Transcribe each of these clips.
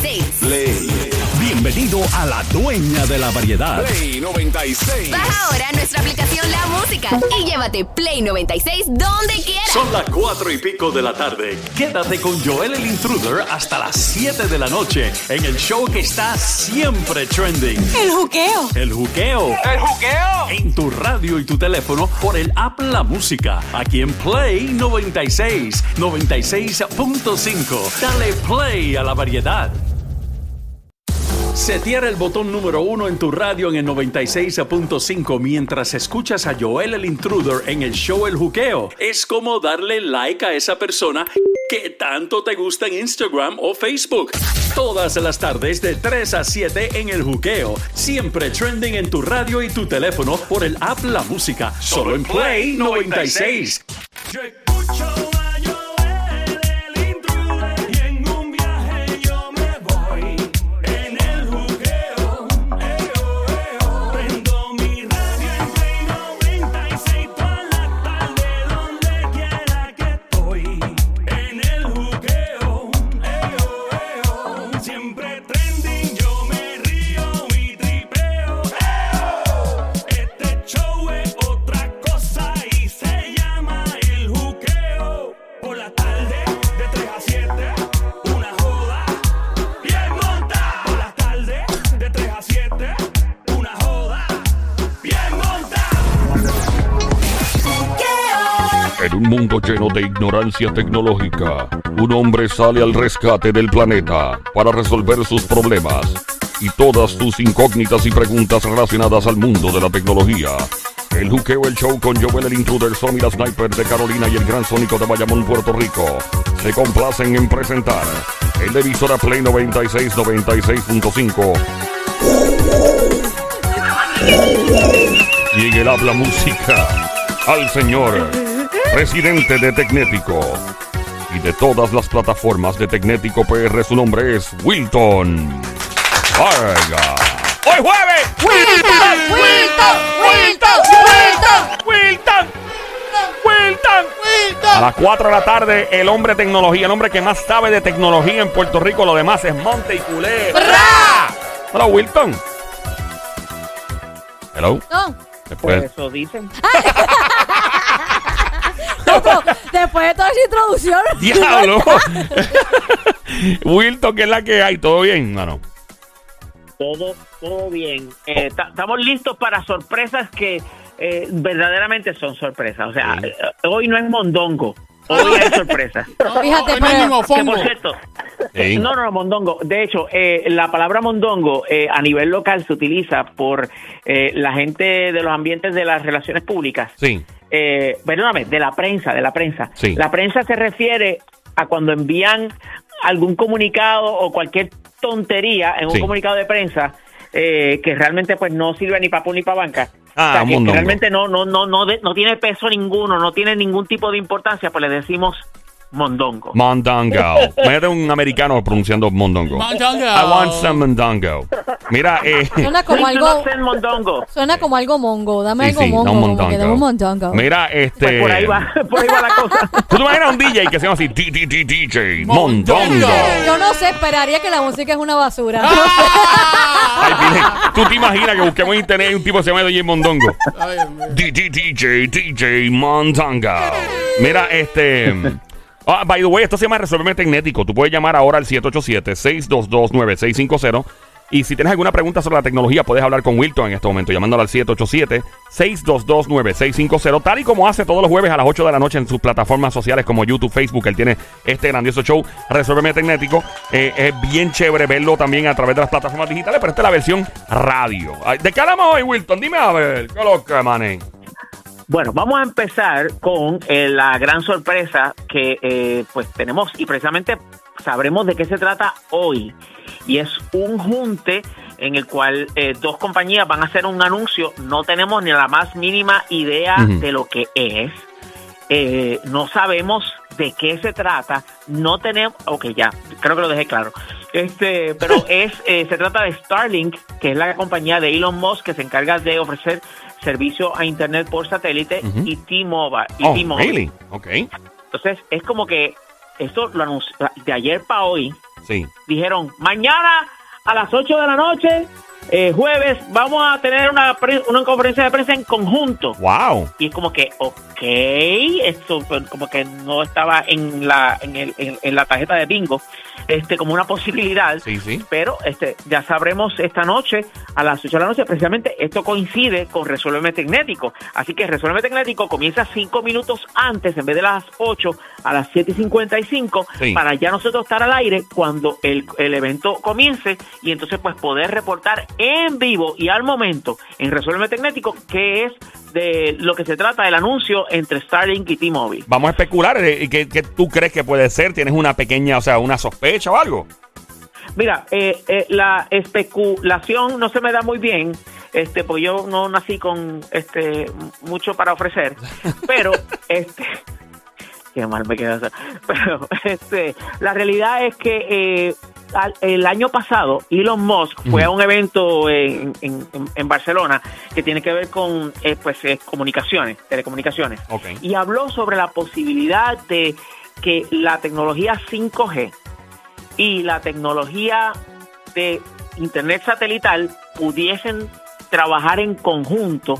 96. Play. Bienvenido a la dueña de la variedad. Play 96. Baja ahora nuestra aplicación La Música y llévate Play 96 donde quieras. Son las cuatro y pico de la tarde. Quédate con Joel el Intruder hasta las 7 de la noche en el show que está siempre trending. El juqueo. El juqueo. ¡El juqueo! En tu radio y tu teléfono por el app La Música. Aquí en Play 96, 96.5. Dale play a la variedad. Setear el botón número uno en tu radio en el 96.5 mientras escuchas a Joel el Intruder en el show El Juqueo. Es como darle like a esa persona que tanto te gusta en Instagram o Facebook. Todas las tardes de 3 a 7 en El Juqueo. Siempre trending en tu radio y tu teléfono por el app La Música. Solo en Play 96. Mundo lleno de ignorancia tecnológica, un hombre sale al rescate del planeta para resolver sus problemas y todas sus incógnitas y preguntas relacionadas al mundo de la tecnología. El Juqueo, el show con Joel el Intruder, Sony la Sniper de Carolina y el Gran Sónico de Bayamón, Puerto Rico, se complacen en presentar el emisora Play 96 96.5 y en el habla música al señor presidente de Tecnético y de todas las plataformas de Tecnético PR su nombre es Wilton Vargas. ¡Hoy jueves! Wilton, Wilton, Wilton, Wilton, ¡Wilton! A las 4 de la tarde, el hombre de tecnología, el hombre que más sabe de tecnología en Puerto Rico, lo demás es Monte y Culé. Hola, Wilton. Hello. No. Después, Eso dicen. Después de toda esa introducción. ¡Diablo! Wilton, ¿qué es la que hay? ¿Todo bien? No, no. Todo, todo bien. Eh, ta- estamos listos para sorpresas que eh, verdaderamente son sorpresas. O sea, Sí. eh, hoy no es mondongo. Hoy hay sorpresas. Fíjate, Hoy no hay pero- Que por cierto, Sí. no, no, no, mondongo. De hecho, eh, la palabra mondongo eh, a nivel local se utiliza por eh, la gente de los ambientes de las relaciones públicas. Sí. eh, perdóname, de la prensa, de la prensa. Sí. La prensa se refiere a cuando envían algún comunicado o cualquier tontería en un Sí. comunicado de prensa eh, que realmente pues no sirve ni para ni para banca. Ah, o sea, que- realmente no no no no de- no tiene peso ninguno, no tiene ningún tipo de importancia, pues le decimos mondongo. Mondongo. Mete un americano pronunciando mondongo. Mondongo. I want some mondongo. Mira, eh. Suena como algo. mondongo. Suena como algo mongo. Dame Sí, algo sí, mongo. no, como mondongo. que dame un mondongo. Mira, este. Pues por ahí va, por ahí va la cosa. ¿Tú te imaginas un DJ que se llama así? D- D- D- DJ Mondongo. Yo no sé, esperaría que la música es una basura. ¿Tú te imaginas que busquemos en internet y un tipo que se llama DJ Mondongo? DJ, DJ Mondongo. Mira, este. Ah, by the way, esto se llama Resolverme Tecnético. Tú puedes llamar ahora al 787-622-9650. Y si tienes alguna pregunta sobre la tecnología, puedes hablar con Wilton en este momento, llamándolo al 787-622-9650, tal y como hace todos los jueves a las 8 de la noche en sus plataformas sociales como YouTube, Facebook. Él tiene este grandioso show, Resolverme Tecnético. Eh, es bien chévere verlo también a través de las plataformas digitales, pero esta es la versión radio. ¿De qué hablamos hoy, Wilton? Dime a ver, ¿qué lo que, mané? Bueno, vamos a empezar con eh, la gran sorpresa que eh, pues tenemos y precisamente sabremos de qué se trata hoy. Y es un junte en el cual eh, dos compañías van a hacer un anuncio. No tenemos ni la más mínima idea de lo que es. Eh, no sabemos de qué se trata. No tenemos. Ok, ya, creo que lo dejé claro. Este, pero es eh, se trata de Starlink, que es la compañía de Elon Musk que se encarga de ofrecer servicio a internet por satélite Ujú. y T-Mobile. y Oh, really? Ok. Entonces, es como que esto lo anunció de ayer para hoy. Sí. dijeron, mañana a las 8 de la noche, eh, jueves, vamos a tener una, una conferencia de prensa en conjunto. Wow. Y es como que, ok, esto pues, como que no estaba en la, en, el- en- en la tarjeta de bingo, este como una posibilidad. Sí, sí. Pero este ya sabremos esta noche a las 8 de la noche. Precisamente esto coincide con Resuélveme Tecnético. Así que Resuélveme Tecnético comienza cinco minutos antes, en vez de las 8, a las 7 y 55, Sí. para ya nosotros estar al aire cuando el, el evento comience y entonces pues poder reportar en vivo y al momento en Resuélveme Tecnético que es de lo que se trata del anuncio entre Starlink y T-Mobile. Vamos a especular. eh, ¿Qué, qué tú crees que puede ser? ¿Tienes una pequeña, o sea, una sospecha o algo? Mira, eh, eh, la especulación no se me da muy bien, este, porque yo no nací con este mucho para ofrecer, pero este qué mal me queda. Pero este, la realidad es que eh, el año pasado Elon Musk fue a un evento en, en- en- en Barcelona que tiene que ver con eh, pues eh, comunicaciones, telecomunicaciones. Y habló sobre la posibilidad de que la tecnología 5G y la tecnología de internet satelital pudiesen trabajar en conjunto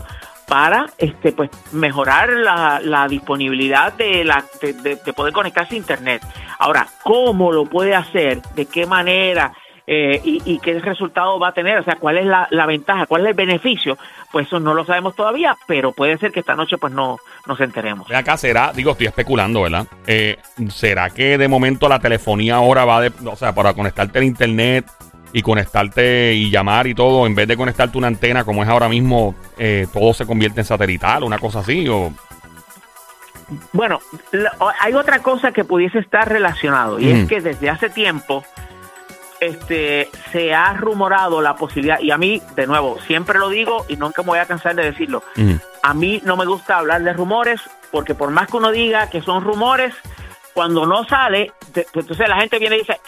para este pues mejorar la, la disponibilidad de la de, de- de poder conectarse a internet. Ahora cómo lo puede hacer de qué manera eh, y, qué resultado va a tener, o sea, cuál es la, la ventaja, cuál es el beneficio, pues eso no lo sabemos todavía, pero puede ser que esta noche pues no nos enteremos. Acá, será, digo, estoy especulando, ¿verdad? Eh, ¿Será que de momento la telefonía ahora va de, o sea, para conectarte al internet y conectarte y llamar y todo, en vez de conectarte una antena como es ahora mismo, eh, todo se convierte en satelital, una cosa así? O, Bueno, la- hay otra cosa que pudiese estar relacionado y es que desde hace tiempo este se ha rumorado la posibilidad y a mí de nuevo siempre lo digo y nunca me voy a cansar de decirlo. A mí no me gusta hablar de rumores porque por más que uno diga que son rumores cuando no sale, entonces la gente viene y dice,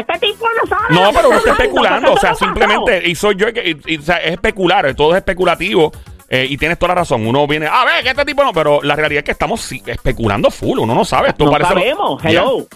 este tipo no sabe. No, lo pero uno está especulando, o sea, esto no pasó". simplemente, y soy yo, que, y- y, o sea, es especular, todo es especulativo. eh, y tienes toda la razón. Uno viene, a ver, que este tipo no, pero la realidad es que estamos especulando full. Uno no sabe. Esto no parece. sabemos, Ya. hello.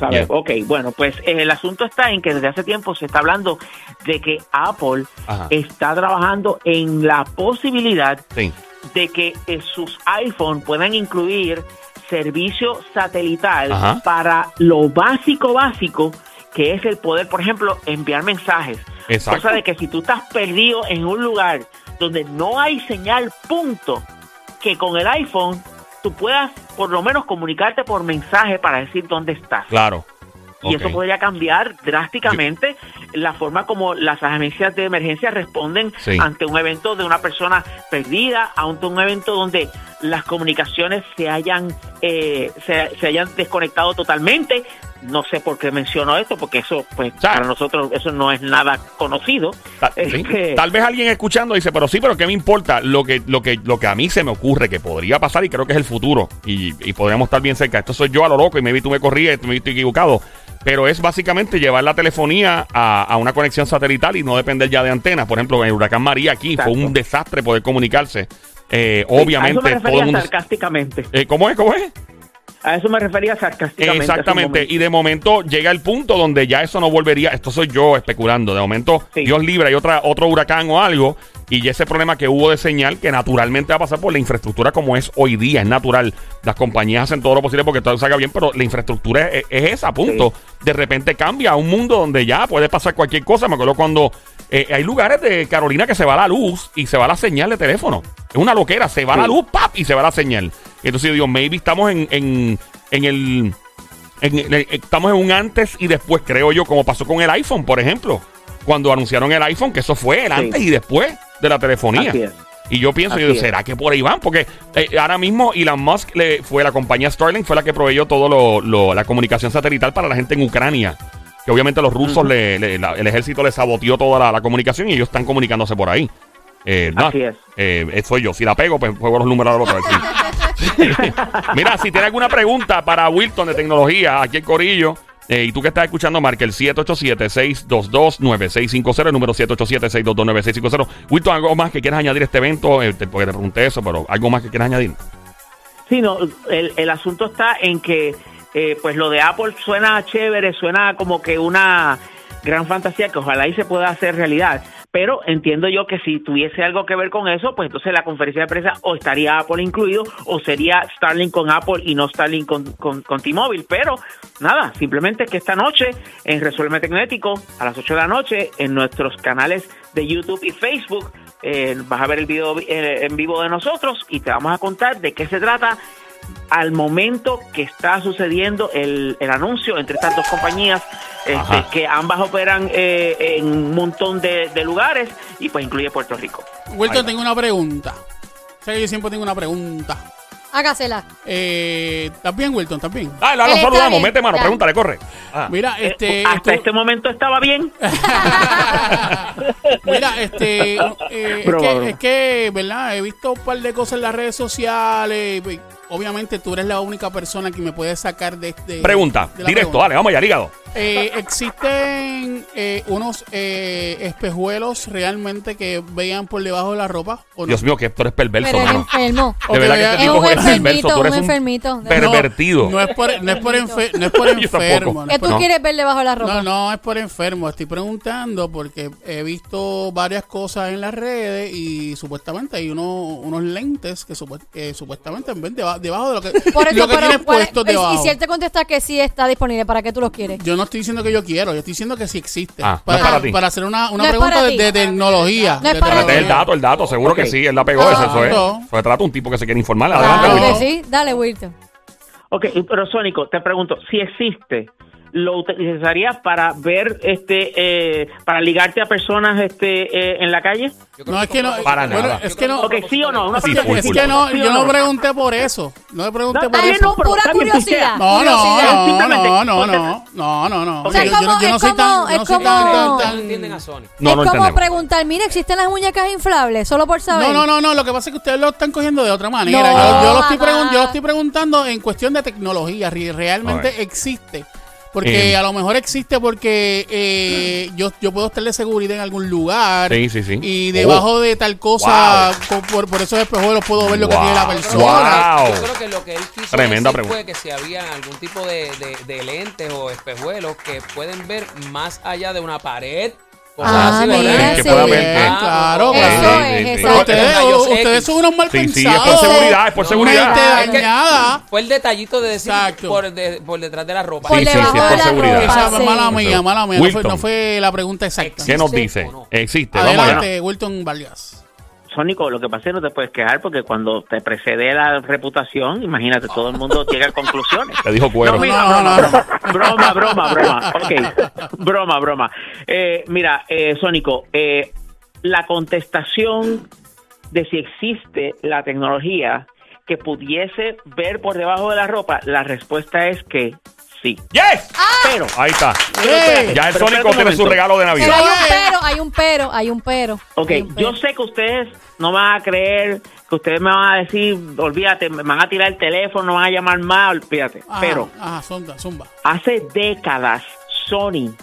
¿Sabes? Yeah. Ok, bueno, pues eh, el asunto está en que desde hace tiempo se está hablando de que Apple Ajá. está trabajando en la posibilidad Sí. de que eh, sus iPhone puedan incluir servicio satelital Ajá. para lo básico básico que es el poder, por ejemplo, enviar mensajes. Exacto. Cosa de que si tú estás perdido en un lugar donde no hay señal punto, que con el iPhone tú puedas por lo menos comunicarte por mensaje para decir dónde estás. Claro. Y eso podría cambiar drásticamente la forma como las agencias de emergencia responden Sí. ante un evento de una persona perdida, ante un evento donde las comunicaciones se hayan eh, se, se hayan desconectado totalmente. No sé por qué menciono esto, porque eso, pues, sea, para nosotros eso no es nada conocido. Sí. Este, Tal vez alguien escuchando dice, pero sí, pero ¿qué me importa? Lo que, lo que, lo que a mí se me ocurre que podría pasar y creo que es el futuro y, y podríamos estar bien cerca. Esto soy yo a lo loco y maybe tú me corrías, me estoy equivocado. Pero es básicamente llevar la telefonía a, a una conexión satelital y no depender ya de antenas. Por ejemplo, en el huracán María aquí fue un desastre poder comunicarse. Eh, a eso obviamente, me todo el mundo... sarcásticamente. Eh, ¿Cómo es? ¿Cómo es? A eso me refería sarcásticamente. Exactamente. Y de momento llega el punto donde ya eso no volvería. Esto soy yo especulando. De momento, Sí. Dios libre, hay otra, otro huracán o algo. Y ya ese problema que hubo de señal, que naturalmente va a pasar por la infraestructura como es hoy día, es natural. Las compañías hacen todo lo posible porque todo salga bien, pero la infraestructura es, es esa, punto. De repente cambia a un mundo donde ya puede pasar cualquier cosa. Me acuerdo cuando eh, hay lugares de Carolina que se va la luz y se va la señal de teléfono. Es una loquera, se va la luz, ¡pap! y se va la señal. Y entonces yo digo, maybe estamos en, en, en el en- estamos en un antes y después, creo yo, como pasó con el iPhone, por ejemplo. Cuando anunciaron el iPhone, que eso fue el Sí. antes y después de la telefonía. Así es. Y yo pienso, yo. ¿será que por ahí van? Porque eh, ahora mismo Elon Musk le, fue la compañía Starlink, fue la que proveyó todo lo, lo- la comunicación satelital para la gente en Ucrania. Que obviamente los rusos, le- le- la- el ejército les saboteó toda la, la comunicación y ellos están comunicándose por ahí. Eh, no, Así es. eh, eh, soy yo. Si la pego, pues juego los números a la otra vez. sí. Mira, si tiene alguna pregunta para Wilton de tecnología, aquí el Corillo, eh, y tú que estás escuchando, marca el 787-622-9650, el número 787-622-9650. Wilton, ¿algo más que quieras añadir a este evento? Eh, te- porque te pregunté eso, pero ¿algo más que quieras añadir? Sí, no, el, el asunto está en que eh, pues lo de Apple suena chévere, suena como que una gran fantasía que ojalá y se pueda hacer realidad. Pero entiendo yo que si tuviese algo que ver con eso, pues entonces la conferencia de prensa o estaría Apple incluido o sería Starlink con Apple y no Starlink con, con, con T-Mobile. Pero nada, simplemente que esta noche en Resuelve Tecnético a las 8 de la noche en nuestros canales de YouTube y Facebook eh, vas a ver el video eh, en vivo de nosotros y te vamos a contar de qué se trata al momento que está sucediendo el, el anuncio entre estas dos compañías, este, que ambas operan eh, en un montón de, de lugares y pues incluye Puerto Rico. Wilton, tengo una pregunta. Que yo siempre tengo una pregunta. Hágasela. Eh, ¿Estás bien, Wilton? ¿Estás bien? Dale, saludamos. Mete mano, ya. pregúntale, corre. Ah. Mira, Eh, este... hasta tú- este momento estaba bien. Mira, este, eh, es, que, es que, ¿verdad? He visto un par de cosas en las redes sociales. Obviamente tú eres la única persona que me puede sacar de este... Pregunta, de directo, pregunta. dale, vamos allá, hígado. Eh, ¿Existen eh, unos eh, espejuelos realmente que vean por debajo de la ropa? ¿o no? Dios mío, que tú eres perverso, Pero es mano. enfermo. De verdad que este Es tipo un es perverso. enfermito, Tú eres un enfermito. Pervertido. No es por, no es por, enfer- no es por enfermo. no ¿Qué es tú No. quieres ver debajo de la ropa? No, no es por enfermo. Estoy preguntando porque he visto varias cosas en las redes y supuestamente hay uno, unos lentes que, supu- que supuestamente ven deba- debajo de lo que, Por eso, lo que pero tienes ¿cuál- puesto y- debajo. Y si él te contesta que sí está disponible, ¿para qué tú los quieres? Yo no estoy diciendo que yo quiero, yo estoy diciendo que sí existe. Ah, no es para ti. hacer una, una No es pregunta para de, ti. de tecnología. No es de para el dato, el dato, seguro Ok. que sí, él la pegó, Ah, eso, eso es. no. Se trata de un tipo que se quiere informar. Adelante, Claro Wilton. que sí. Dale, Wilton. Ok, pero Sónico, te pregunto, si existe, ¿lo utilizarías para ver, este, eh, para ligarte a personas este, eh, en la calle? No, es que no. Para bueno, nada. Es que no. Ok, sí o no, una Sí, Es que- es no, ¿Sí o yo no pregunté por eso. No le pregunté No, por eso. no, pero Pura curiosidad. No, no, no, no, no, no, no, no, no. O sea, Yo- no es soy tan, yo no es soy tan, como- tan- No entienden a Sony. No, es no como entendemos. preguntar, mira, ¿existen las muñecas inflables? Solo por saber. No, no, no, no, lo que pasa es que ustedes lo están cogiendo de otra manera. No, yo, yo lo estoy yo lo estoy preguntando en cuestión de tecnología, re- realmente existe. Porque Eh. a lo mejor existe porque eh, yo, yo puedo estar de seguridad en algún lugar. Sí, sí, sí. Y debajo de tal cosa, co- por, por esos espejuelos puedo ver lo que tiene la persona. Wow. Yo creo que lo que él quiso Tremenda decir pregunta. fue que si había algún tipo de, de- de lentes o espejuelos que pueden ver más allá de una pared. Cosas Ah, así, ¿verdad? mira, sí. claro, ok. Eso claro. es, exacto. Ustedes, ustedes son unos mal Sí, sí, es pensados. por seguridad, es por seguridad. Mente Es que dañada. Fue el detallito de decir por, de- por detrás de la ropa. Sí, sí, sí, es por seguridad. ropa, Esa sí. mala mía, mala mía. No fue, no fue la pregunta exacta. ¿Qué nos ¿Existe dice? Existe, vamos allá. Adelante, Wilton Vargas. Sónico, lo que pasa es que no te puedes quejar porque cuando te precede la reputación, imagínate, todo el mundo llega a conclusiones. Te dijo cuero. No, mira, No, no, broma, broma, broma, broma. Ok, broma, broma. Eh, mira, eh, Sónico, eh, la contestación de si existe la tecnología que pudiese ver por debajo de la ropa, la respuesta es que sí. ¡Yes! Pero, Ahí está. Ya el pero Sónico tiene su regalo de Pero Navidad. hay un pero, hay un pero, hay un pero. Ok, Hay un pero. yo sé que ustedes no van a creer, que ustedes me van a decir, olvídate, me van a tirar el teléfono, no van a llamar más, olvídate. Ajá, Pero Ajá, zumba, zumba. hace décadas Sony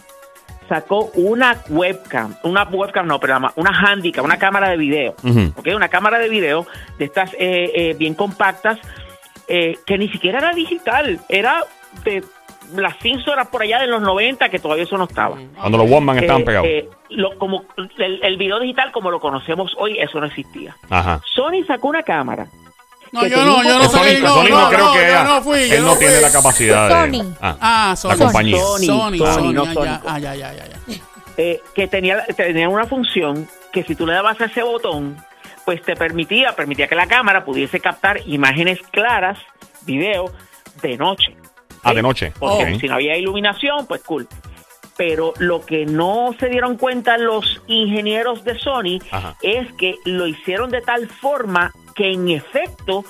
sacó una webcam, una webcam no, pero una handicap, una cámara de video, Ujú. ¿ok? Una cámara de video de estas eh, eh, bien compactas eh, que ni siquiera era digital, era de las cinzoras por allá de los 90 que todavía eso no estaba. Cuando los Walkman estaban Eh, pegados. eh, lo- como el, el video digital como lo conocemos hoy, eso no existía. Ajá. Sony sacó una cámara. No, que yo tenía no, yo no. Sony, no, Sony no, no, creo no, que yo ella- no fui, él no no tiene la capacidad de... Sony. Ah, Ah, Sony. La compañía. Sony, Sony, Sony, Sony, no Sony. ah, ya, ya, ya, ya. eh, que tenía, tenía una función que si tú le dabas a ese botón, pues te permitía, permitía que la cámara pudiese captar imágenes claras, video, de noche. Ah, de noche. Porque Ok. si no había iluminación, pues cool. Pero lo que no se dieron cuenta los ingenieros de Sony Ajá. es que lo hicieron de tal forma que en efecto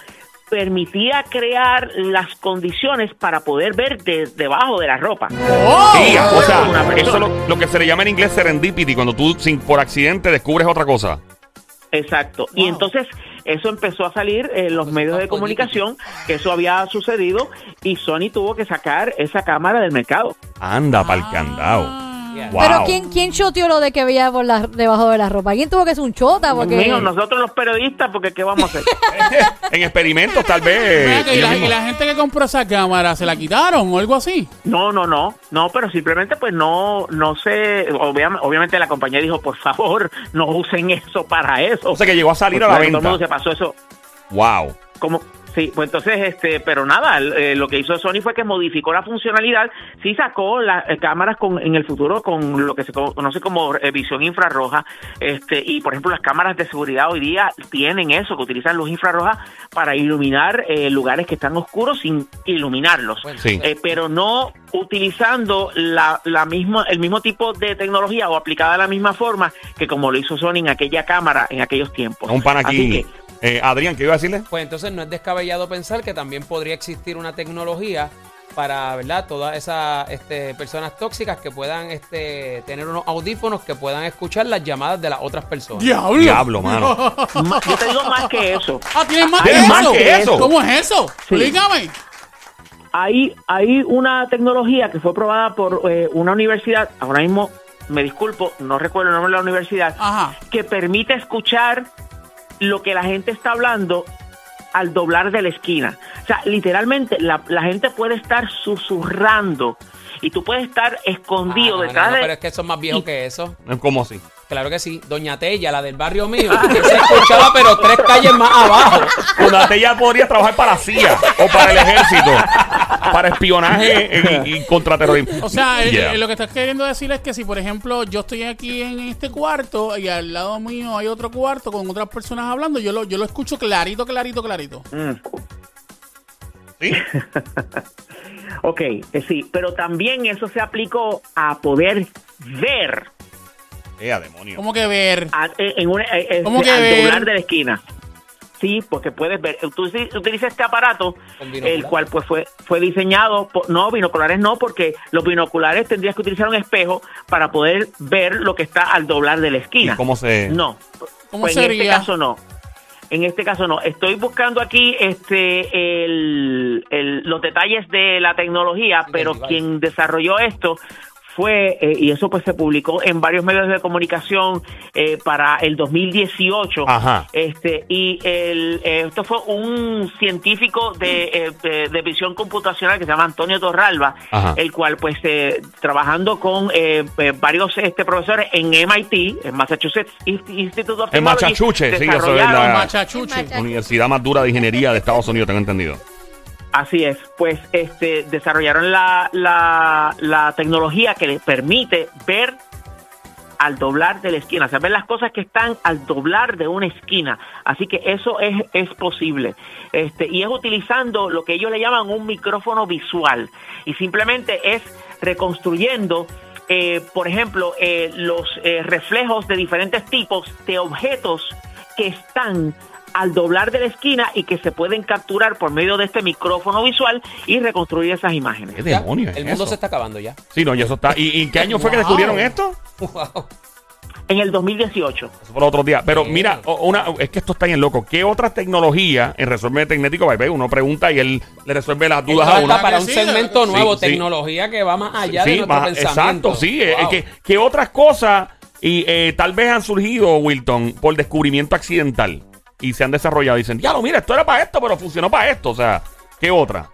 permitía crear las condiciones para poder ver de- debajo de la ropa. Oh, Sí, o sea, Una eso es lo, lo que se le llama en inglés serendipity, cuando tú sin, por accidente descubres otra cosa. Exacto. Y entonces eso empezó a salir en los medios de comunicación que eso había sucedido y Sony tuvo que sacar esa cámara del mercado. Anda pa'l candado. Yeah. Wow. Pero ¿quién, quién choteó lo de que veía por la, debajo de la ropa? ¿Alguien tuvo que ser un chota? Porque... Nosotros los periodistas, porque ¿qué vamos a hacer? en experimentos, tal vez. Y, la, mismos. y la gente que compró esa cámara, ¿se la quitaron o algo así? No, no, no, no, pero simplemente pues no, no sé, obvia- obviamente la compañía dijo, por favor, no usen eso para eso. O sea que llegó a salir Pues, a la claro, Todo el mundo venta. se pasó eso, Wow. como, sí, pues entonces, este, pero nada, eh, lo que hizo Sony fue que modificó la funcionalidad, sí sacó las eh, cámaras con, en el futuro con lo que se conoce como eh, visión infrarroja, este, y por ejemplo las cámaras de seguridad hoy día tienen eso, que utilizan luz infrarroja para iluminar eh, lugares que están oscuros sin iluminarlos. Bueno, Sí. Eh, pero no utilizando la, la misma, el mismo tipo de tecnología o aplicada de la misma forma que como lo hizo Sony en aquella cámara en aquellos tiempos. Un pan Así aquí. que, Eh, Adrián, ¿qué iba a decirle? Pues entonces no es descabellado pensar que también podría existir una tecnología para, ¿verdad? Todas esas este, personas tóxicas que puedan este, tener unos audífonos que puedan escuchar las llamadas de las otras personas. ¡Diablo! Diablo, mano. ma- yo te digo más que eso. Ah, ¿tienes más que ¿Tienes más eso? que eso? ¿Cómo es eso? Sí. Explícame. Hay, hay una tecnología que fue aprobada por eh, una universidad, ahora mismo me disculpo, no recuerdo el nombre de la universidad, Ajá. que permite escuchar lo que la gente está hablando al doblar de la esquina. O sea, literalmente la, la gente puede estar susurrando y tú puedes estar Ah, escondido no, no, detrás no, de... pero es que son más viejos y- que eso. ¿Cómo así? Claro que sí. Doña Tella, la del barrio mío, se escuchaba pero tres calles más abajo. Una ya podría trabajar para la CIA o para el ejército, para espionaje y, y contraterrorismo. O sea, eh, Yeah. eh, lo que estás queriendo decir es que si, por ejemplo, yo estoy aquí en este cuarto y al lado mío hay otro cuarto con otras personas hablando, yo lo, yo lo escucho clarito, clarito, clarito. Mm. ¿Sí? Ok, eh, sí, pero también eso se aplicó a poder ver Eh, a demonio. ¿Cómo que ver? a- eh, en una, eh, eh, ¿Cómo que al ver? doblar de la esquina. Sí, porque puedes ver. Tú sí utilizas este aparato, Con el cual pues fue fue diseñado, por- no binoculares no, porque los binoculares tendrías que utilizar un espejo para poder ver lo que está al doblar de la esquina. ¿Y cómo se- No. ¿Cómo Pues en este caso no. En este caso no. Estoy buscando aquí este el, el- los detalles de la tecnología, Del pero device. quien desarrolló esto fue, eh, y eso pues se publicó en varios medios de comunicación eh, para el 2018. Ajá. Este, y el, eh, esto fue un científico de, eh, de, de visión computacional que se llama Antonio Torralba, Ajá. el cual pues eh, trabajando con varios este, profesores en MIT, en Massachusetts Inst- Institute of En Technology, Massachusetts, sí, eso es la-. Macha- Universidad más dura de ingeniería de Estados Unidos, tengo entendido. Así es, pues este desarrollaron la, la, la tecnología que les permite ver al doblar de la esquina, o sea, ver las cosas que están al doblar de una esquina. Así que eso es, es posible. Este, y es utilizando lo que ellos le llaman un micrófono visual. Y simplemente es reconstruyendo, eh, por ejemplo, eh, los eh, reflejos de diferentes tipos de objetos que están al doblar de la esquina y que se pueden capturar por medio de este micrófono visual y reconstruir esas imágenes. ¿Qué demonios es El mundo eso? se está acabando ya. Sí, no, y eso está. ¿Y, y en qué año fue que descubrieron esto? Wow. En el 2018. Eso fue los otros días. Pero Sí. mira, una, es que esto está en loco. ¿Qué otras tecnologías en Resuelve Tecnético? Uno pregunta y él le resuelve las dudas a uno. para que un segmento sí, nuevo, sí. tecnología que va más allá de nuestro más- pensamiento. exacto, sí. Wow. ¿qué, qué otras cosas y eh, tal vez han surgido, Wilton, por descubrimiento accidental? Y se han desarrollado. Dicen, ya, mira, esto era para esto, pero funcionó para esto. O sea, ¿qué otra?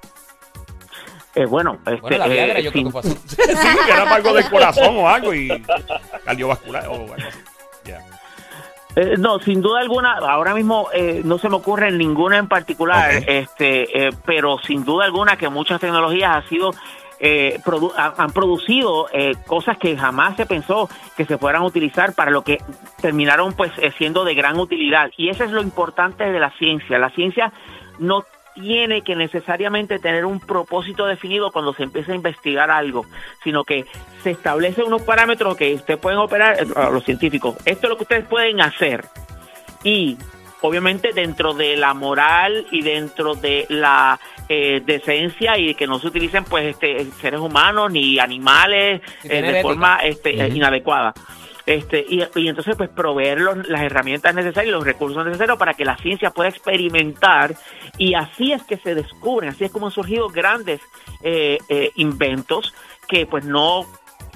Eh, bueno, este, Bueno, la Viagra eh, yo creo sin- que fue así. sí, que era para algo del corazón o algo y cardiovascular o algo así. Ya. Eh, no, sin duda alguna, ahora mismo eh, no se me ocurre ninguna en particular, este, eh, pero sin duda alguna que muchas tecnologías han sido eh, han producido eh, cosas que jamás se pensó que se fueran utilizar para lo que terminaron pues eh, siendo de gran utilidad y eso es lo importante de la ciencia. La ciencia no tiene que necesariamente tener un propósito definido cuando se empieza a investigar algo, sino que se establecen unos parámetros que ustedes pueden operar, eh, los científicos. Esto es lo que ustedes pueden hacer. Y obviamente dentro de la moral y dentro de la eh, decencia y que no se utilicen pues este seres humanos ni animales eh, de forma este, inadecuada. Este, y, y entonces pues proveer los- las herramientas necesarias y los recursos necesarios para que la ciencia pueda experimentar y así es que se descubren, así es como han surgido grandes eh, eh, inventos que pues no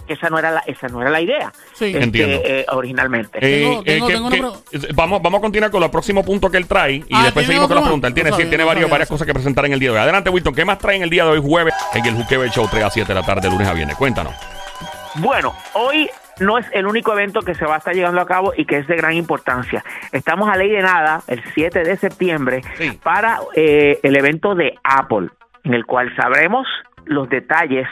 que esa no era la, esa no era la idea Sí. este, Entiendo. eh, originalmente. Eh, Tengo- eh, tengo- que- tengo una que- pro- vamos, vamos a continuar con el próximo punto que él trae y Ah, después ¿tiene seguimos con las preguntas. Él tiene, No sí, tiene no varios, varias eso. cosas que presentar en el día de hoy. Adelante, Wilton. ¿Qué más trae en el día de hoy, jueves, en el Juqueo Show 3 a 7 de la tarde, lunes a viernes? Cuéntanos. Bueno, hoy no es el único evento que se va a estar llevando a cabo y que es de gran importancia. Estamos a ley de nada el 7 de septiembre Sí. para eh, el evento de Apple, en el cual sabremos los detalles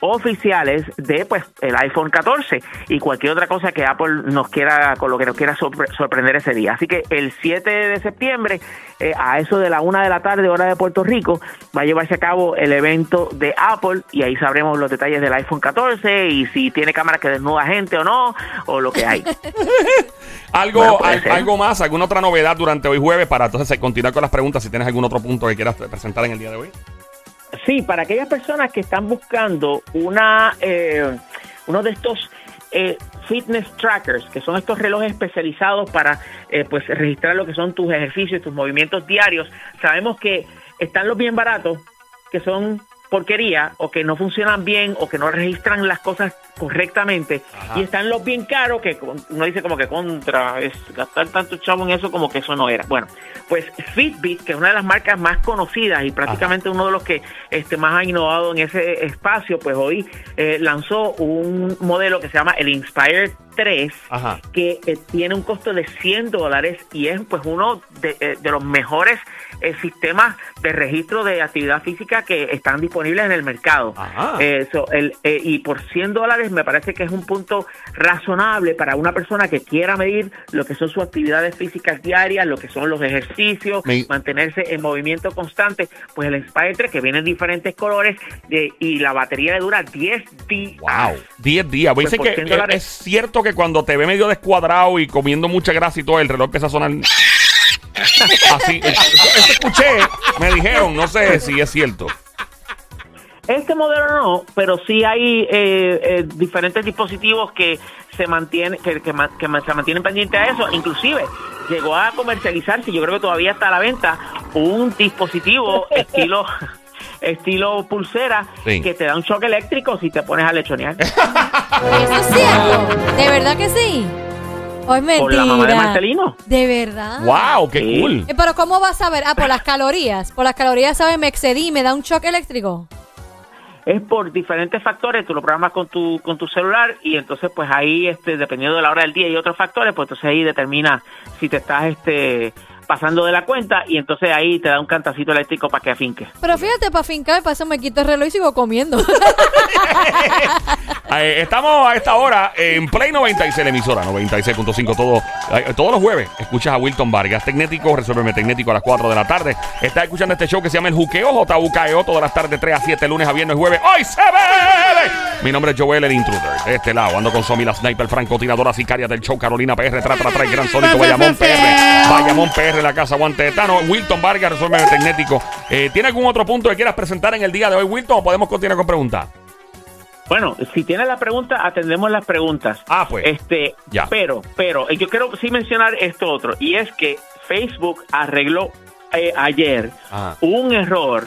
oficiales de pues el iPhone 14 y cualquier otra cosa que Apple nos quiera con lo que nos quiera sorpre- sorprender ese día. Así que el 7 de septiembre eh, a eso de la una de la tarde hora de Puerto Rico va a llevarse a cabo el evento de Apple y ahí sabremos los detalles del iPhone 14 y si tiene cámara que desnuda gente o no o lo que hay. Algo, Bueno, al- algo más, alguna otra novedad durante hoy jueves para entonces continuar con las preguntas si tienes algún otro punto que quieras presentar en el día de hoy. Sí, para aquellas personas que están buscando una eh, uno de estos eh, fitness trackers, que son estos relojes especializados para eh, pues registrar lo que son tus ejercicios, tus movimientos diarios. Sabemos que están los bien baratos, que son porquería o que no funcionan bien o que no registran las cosas correctamente Ajá. y están los bien caros que uno dice como que contra es gastar tanto chavo en eso como que eso no era bueno pues Fitbit que es una de las marcas más conocidas y prácticamente uno de los que este más ha innovado en ese espacio pues hoy eh, lanzó un modelo que se llama el Inspire 3 Ajá. que eh, tiene un costo de 100 dólares y es pues uno de, eh, de los mejores eh, sistemas de registro de actividad física que están disponibles en el mercado. So, el, y por 100 dólares me parece que es un punto razonable para una persona que quiera medir lo que son sus actividades físicas diarias, lo que son los ejercicios, Me- mantenerse en movimiento constante. Pues el Inspire 3 que viene en diferentes colores eh, y la batería le dura 10 días. Wow. 10 días. Pues que 100 es, dólares. Que cuando te ve medio descuadrado y comiendo mucha grasa y todo, el reloj empieza a sonar. Así. Eso, eso escuché. Me dijeron. No sé si es cierto. Este modelo no, pero sí hay eh, eh, diferentes dispositivos que se mantienen que, que se mantienen pendientes a eso. Inclusive llegó a comercializarse, yo creo que todavía está a la venta, un dispositivo estilo estilo pulsera Sí. que te da un shock eléctrico si te pones a lechonear. Eso es cierto. ¿De verdad que sí? ¿O es mentira? Por la mamá de Marcelino. ¿De verdad? ¡Wow! ¡Qué Sí. cool! Eh, Pero ¿cómo vas a ver? Ah, por las calorías. Por las calorías, ¿sabes? Me excedí, me da un shock eléctrico. es por diferentes factores, tú lo programas con tu con tu celular y entonces pues ahí este dependiendo de la hora del día y otros factores, pues entonces ahí determina si te estás este pasando de la cuenta y entonces ahí te da un cantacito eléctrico para que afinques. Pero fíjate, para fincar, para eso me quito el reloj y sigo comiendo. Estamos a esta hora en Play 96, la emisora 96.5 todo, todos los jueves. Escuchas a Wilton Vargas, Tecnético, Resuélveme Tecnético a las 4 de la tarde. Estás escuchando este show que se llama El Juqueo, JUKEO, todas las tardes 3 a 7, lunes a viernes, jueves. ¡Hoy se ve! Mi nombre es Joel, el intruder. De este lado, ando con Somi, la sniper, francotiradora sicaria del show, Carolina PR, tra, tra, tra, el gran sólido, Bayamón PR, Bayamón PR, la casa Guantetano, Wilton Vargas, Resuélveme Tecnético. Eh, ¿Tiene algún otro punto que quieras presentar en el día de hoy, Wilton, o podemos continuar con preguntas? Bueno, si tienes la pregunta, atendemos las preguntas. Ah, pues. Este, Ya. pero, pero, eh, yo quiero sí mencionar esto otro, y es que Facebook arregló eh, ayer Ajá. un error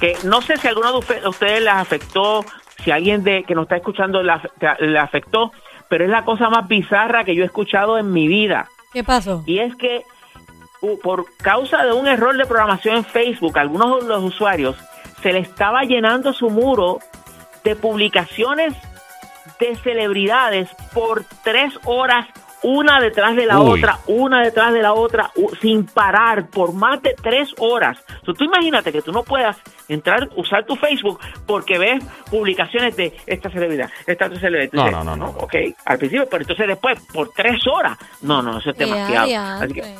que no sé si alguno de ustedes les afectó, si alguien de que nos está escuchando le, af- le afectó, pero es la cosa más bizarra que yo he escuchado en mi vida. ¿Qué pasó? Y es que uh, por causa de un error de programación en Facebook, algunos de los usuarios se le estaba llenando su muro de publicaciones de celebridades por tres horas, una detrás de la Uy. otra, una detrás de la otra, sin parar, por más de tres horas. So, tú imagínate que tú no puedas entrar, usar tu Facebook porque ves publicaciones de esta celebridad, esta otra celebridad. No, dices, no, no, no. Ok, al principio, pero entonces después, por tres horas. No, no, eso es demasiado. ya, Así que,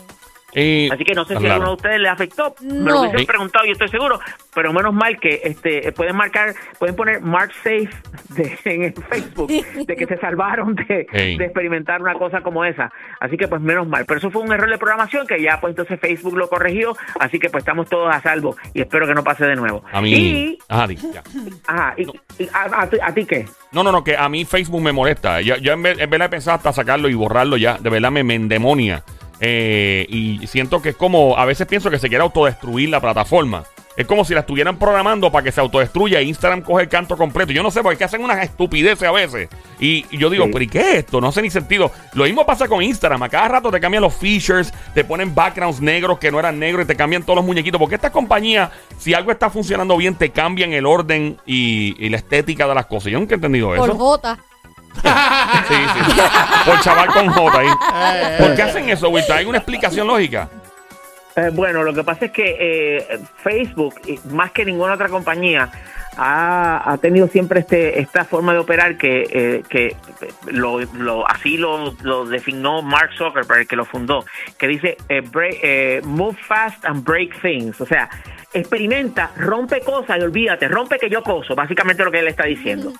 Y- Así que no sé si a alguno de ustedes le afectó. Me No. lo hubiesen preguntado, yo estoy seguro. Pero menos mal que este pueden marcar, pueden poner Mark Safe de, en el Facebook de que se salvaron de, de experimentar una cosa como esa. Así que pues menos mal. Pero eso fue un error de programación que ya pues entonces Facebook lo corrigió. Así que pues estamos todos a salvo y espero que no pase de nuevo. A mí. Y, Ajá, ya. ajá, y, y a, a ti- a ti qué? No, no, no, que a mí Facebook me molesta. Yo, yo en, vez, en verdad he pensado hasta sacarlo y borrarlo ya. De verdad me, me endemonia. Eh, y siento que es como. A veces pienso que se quiere autodestruir la plataforma. Es como si la estuvieran programando para que se autodestruya e Instagram coge el canto completo. Yo no sé, porque es que hacen unas estupideces a veces. Y, y yo digo, Sí. pero ¿y qué es esto? No hace ni sentido. Lo mismo pasa con Instagram. A cada rato te cambian los features, te ponen backgrounds negros que no eran negros y te cambian todos los muñequitos. Porque estas compañías, si algo está funcionando bien, te cambian el orden y, y la estética de las cosas. Yo nunca he entendido Por eso. Jota. Sí, sí. Por chaval con J ahí. Eh, ¿Por qué hacen eso, Wilton? ¿Hay una explicación lógica? Eh, bueno, lo que pasa es que eh, Facebook, eh, más que ninguna otra compañía, ha, ha tenido siempre este esta forma de operar que, eh, que lo, lo- así lo, lo designó Mark Zuckerberg, que lo fundó, que dice eh, break- eh, move fast and break things. O sea, experimenta, rompe cosas y olvídate, rompe que yo coso, básicamente lo que él está diciendo.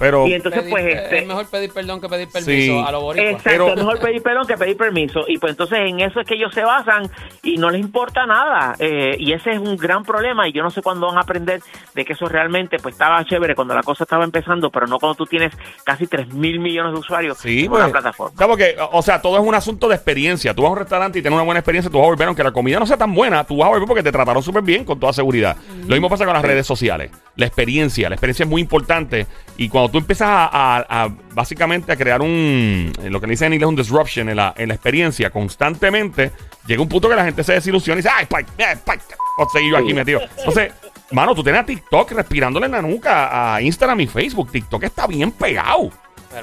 Pero Y entonces, Pedir- pues, este, Es mejor pedir perdón que pedir permiso Sí. a los boricuas. Exacto, Pero- es mejor pedir perdón que pedir permiso. Y pues entonces en eso es que ellos se basan y no les importa nada. Eh, y ese es un gran problema y yo no sé cuándo van a aprender de que eso realmente pues estaba chévere cuando la cosa estaba empezando, pero no cuando tú tienes casi 3 mil millones de usuarios Sí, en una pues. plataforma. Claro, porque, o sea, todo es un asunto de experiencia. Tú vas a un restaurante y tienes una buena experiencia, tú vas a volver, aunque la comida no sea tan buena, tú vas a volver porque te trataron súper bien, con toda seguridad. Lo mismo pasa con las redes sociales. La experiencia, la experiencia es muy importante. Y cuando tú empiezas a, a- a, básicamente a crear un, lo que le dicen en inglés, un disruption en la, en la experiencia constantemente, llega un punto que la gente se desilusiona y dice, ay, Spike, eh, Spike, yo aquí metido. Entonces, mano, tú tienes a TikTok respirándole en la nuca a Instagram y Facebook. TikTok está bien pegado.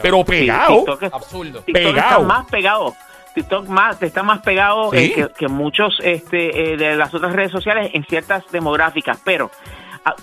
Pero, pegado. TikTok es- Absurdo. TikTok está Pegado. más pegado. TikTok más, está más pegado Sí. eh, que, que muchos este, eh, de las otras redes sociales en ciertas demográficas. Pero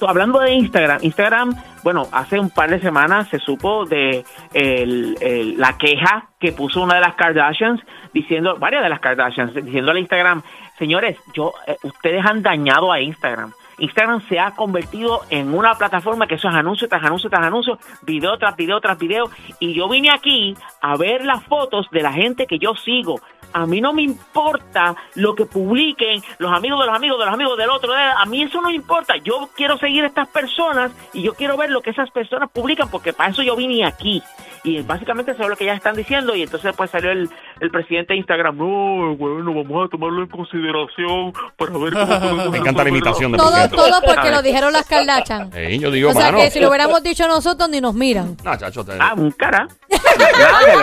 hablando de Instagram, Instagram, bueno, hace un par de semanas se supo de el- la queja que puso una de las Kardashians diciendo, varias de las Kardashians, diciéndole a Instagram, señores, yo, eh, ustedes han dañado a Instagram. Instagram se ha convertido en una plataforma que eso es anuncio tras anuncio tras anuncio, video tras video tras video. Y yo vine aquí a ver las fotos de la gente que yo sigo. A mí no me importa lo que publiquen los amigos de los amigos de los amigos del otro. A mí eso no importa. Yo quiero seguir a estas personas y yo quiero ver lo que esas personas publican porque para eso yo vine aquí. Y básicamente eso es lo que ya están diciendo. Y entonces pues salió el, el presidente de Instagram. No, bueno, vamos a tomarlo en consideración para ver cómo Me encanta la resolverlo". imitación de Todo, presidente. todo porque lo dijeron las Kardashian. Ey, yo digo, O sea mano. que si lo hubiéramos dicho nosotros ni nos miran. No, chacho, te- Ah, un cara.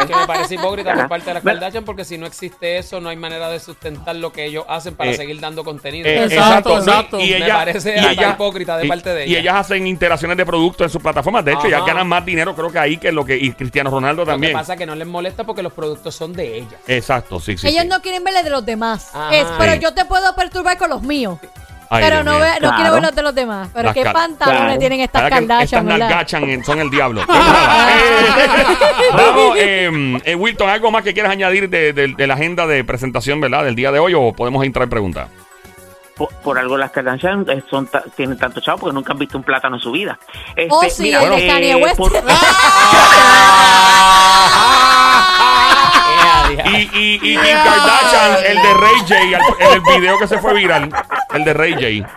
Que me parece hipócrita por parte de las Kardashian porque si no existe eso, no hay manera de sustentar lo que ellos hacen para Eh, seguir dando contenido. Eh, Exacto, exacto. Y, y Me parece y ella- hipócrita de y- parte de Y ella. ellas hacen interacciones de productos en sus plataformas. De hecho, ellas Ajá. ganan más dinero, creo que ahí, que lo que. Cristiano Ronaldo Lo que también. pasa es que no les molesta porque los productos son de ellas. Exacto, sí, sí. Ellos sí. no quieren ver de los demás. Ajá. Es, pero Sí. yo te puedo perturbar con los míos. Ay, pero no, ve- no Claro. quiero ver los de los demás. Pero Las qué pantalones Claro. tienen estas Kardashian, Estas ¿verdad? nalgachan en- son el diablo. Vamos, eh, eh, Wilton, ¿algo más que quieras añadir de, de- de la agenda de presentación, verdad, del día de hoy o podemos entrar en preguntas? Por, por algo las Kardashian eh, son ta- tienen tanto chavo porque nunca han visto un plátano en su vida. Este, Oh, sí, el de Kanye West. por- Y, y, y Kim Kardashian, el de Ray J, el, el video que se fue viral, el de Ray J.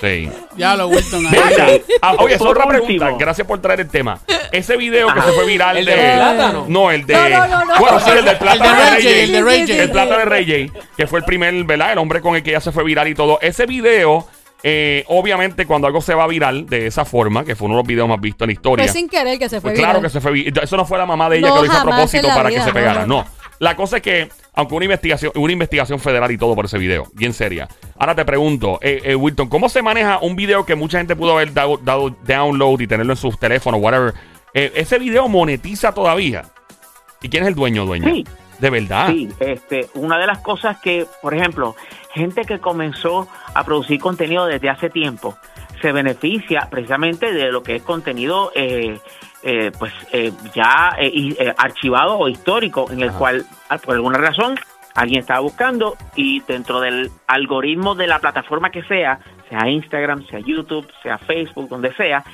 Sí. Ya lo Wilton ahí. Ah, oye, es otra último. pregunta. Gracias por traer el tema. Ese video que se fue viral ¿El de. del plátano? No, el de. No, no, no, no. Bueno, sí, el del plátano El de Ray J, el de Ray J. El plátano de Ray J, que fue el primer, ¿verdad? El hombre con el que ya se fue viral y todo. Ese video. eh, obviamente, cuando algo se va viral de esa forma, que fue uno de los videos más vistos en la historia, Fue sin querer que se fue pues claro viral. que se fue. vi- Eso no fue la mamá de ella No, que lo hizo a jamás propósito la para que se pegara. no. No. La cosa es que, aunque una investigación, una investigación federal y todo por ese video, bien seria. Ahora te pregunto, eh, eh, Wilton, ¿cómo se maneja un video que mucha gente pudo haber dado, dado download y tenerlo en sus teléfonos, whatever? Eh, ese video monetiza todavía. ¿Y quién es el dueño, dueño? Sí. De verdad. Sí, este, una de las cosas que, por ejemplo, gente que comenzó a producir contenido desde hace tiempo se beneficia precisamente de lo que es contenido eh, eh, pues eh, ya eh, eh, archivado o histórico en el Ajá. cual ah, por alguna razón alguien estaba buscando y dentro del algoritmo de la plataforma que sea, sea Instagram, sea YouTube, sea Facebook, donde sea,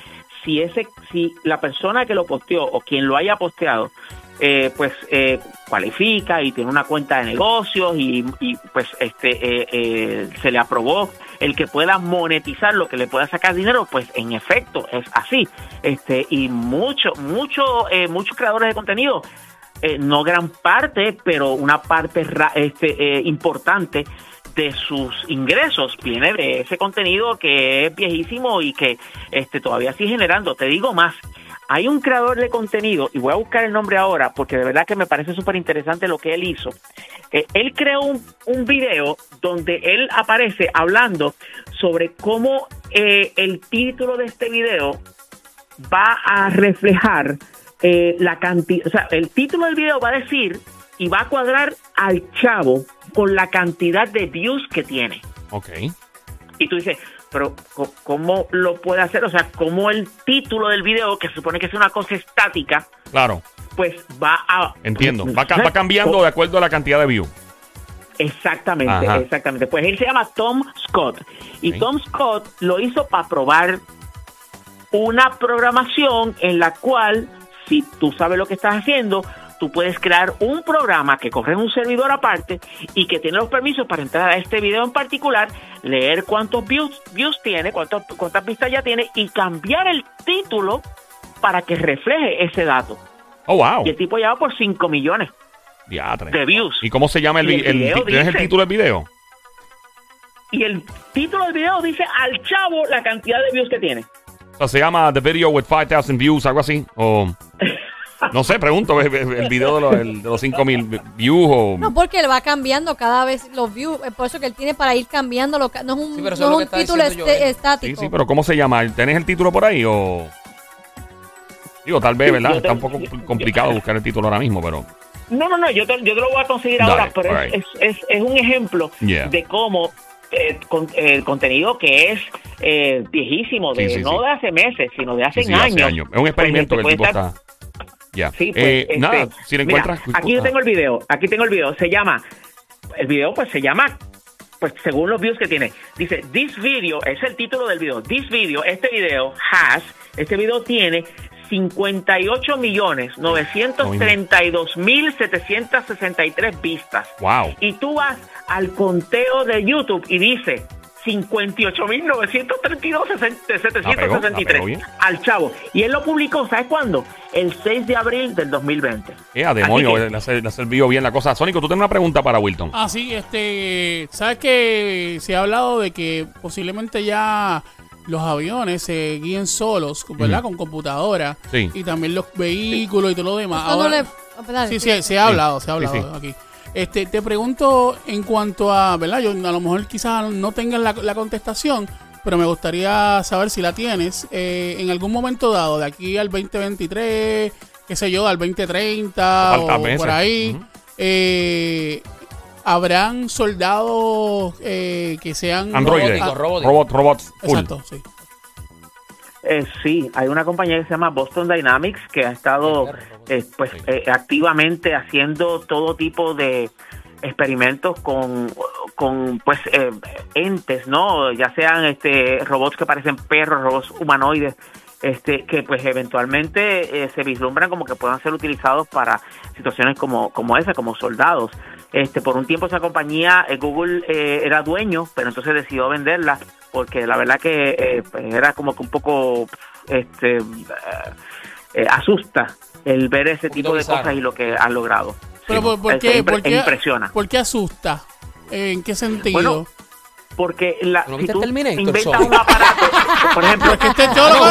si ese si la persona que lo posteó o quien lo haya posteado eh, pues eh, cualifica y tiene una cuenta de negocios y, y, pues este eh, eh, se le aprobó el que pueda monetizar lo que le pueda sacar dinero pues en efecto es así este y mucho mucho eh, muchos creadores de contenido eh, no gran parte pero una parte este eh, importante de sus ingresos viene de ese contenido que es viejísimo y que este todavía sigue generando. Te digo más, hay un creador de contenido, y voy a buscar el nombre ahora porque de verdad que me parece súper interesante lo que él hizo. Eh, él creó un, un video donde él aparece hablando sobre cómo eh, el título de este video va a reflejar eh, la cantidad, o sea, el título del video va a decir y va a cuadrar al chavo con la cantidad de views que tiene. Ok. Y tú dices, pero ¿cómo lo puede hacer? O sea, ¿cómo el título del video, que se supone que es una cosa estática, Claro, pues va a... entiendo. Va, va cambiando de acuerdo a la cantidad de views. Exactamente, Ajá. exactamente. Pues él se llama Tom Scott. Y. Tom Scott lo hizo para probar una programación en la cual, si tú sabes lo que estás haciendo, tú puedes crear un programa que corre en un servidor aparte y que tiene los permisos para entrar a este video en particular, leer cuántos views, views tiene, cuántos, cuántas vistas ya tiene y cambiar el título para que refleje ese dato. Oh, wow. Y el tipo lleva por 5 millones Diatre. de views. ¿Y cómo se llama el, el el, video ¿Tienes el título del video? Y el título del video dice al chavo la cantidad de views que tiene. O sea, se llama The Video with 5000 Views, algo así. O. No sé, pregunto, el, video de los, el- de los 5000 views o. No, porque él va cambiando cada vez los views. Es por eso que él tiene para ir cambiando. No es un, Sí, no es un está título diciendo este-. Sí, estático. sí, pero ¿cómo se llama? ¿Tenés el título por ahí o.? Digo, tal vez, ¿verdad? Está un poco yo- complicado buscar el título ahora mismo, pero. No, no, no, yo te, yo te lo voy a conseguir Dale, ahora, pero es, es, es- es un ejemplo Yeah. de cómo eh, con- el contenido que es eh, viejísimo, de, Sí, sí, no sí. de hace meses, sino de hace años. hace años. Es un experimento Pues, que el tipo estar- está. Ya. Sí, pues, Eh, este, nada, si lo mira, encuentras. aquí yo ah, tengo el video, aquí tengo el video, se llama, el video pues se llama, pues según los views que tiene, dice, this video, es el título del video, this video, este video has, este video tiene 58 millones 932 mil 763 vistas. Wow. Y tú vas al conteo de YouTube y dice 58.932 La pegó, la 763 pegó bien. al chavo. Y él lo publicó, ¿sabes cuándo? El 6 de abril del 2020. Eh, a demonio, que- le ha ser- le ha servido bien la cosa. Sónico, tú tienes una pregunta para Wilton. Ah, sí, este, sabes que se ha hablado de que posiblemente ya los aviones se guíen solos, ¿verdad? Con computadora. Sí. Y también los vehículos y todo lo demás. Ahora- le- dale, sí, sí. sí, se ha hablado, se ha hablado sí. aquí. Este, te pregunto en cuanto a, ¿verdad? Yo a lo mejor quizás no tengas la, la contestación, pero me gustaría saber si la tienes. Eh, en algún momento dado, de aquí al 2023, qué sé yo, al 2030 Faltan o meses. por ahí, eh, habrán soldados eh, que sean Androides. Ah, Robótico, robótico. Robot, robots. Full. Exacto, sí. Eh, sí, hay una compañía que se llama Boston Dynamics que ha estado eh, pues Sí. eh, activamente haciendo todo tipo de experimentos con, con pues eh, entes, ¿no? Ya sean este robots que parecen perros, robots humanoides, este que pues eventualmente eh, se vislumbran como que puedan ser utilizados para situaciones como como esa, como soldados. Este por un tiempo esa compañía eh, Google eh, era dueño, pero entonces decidió venderla porque la verdad que eh, pues, era como que un poco este eh, asusta el ver ese tipo de bizarro. cosas y lo que han logrado. Pero Sí, ¿por, por qué, impre- por qué- impresiona. por qué asusta? ¿En qué sentido? Bueno, porque la, ¿No si viste tú Terminator, inventas un aparato, por ejemplo, Porque este yo lo.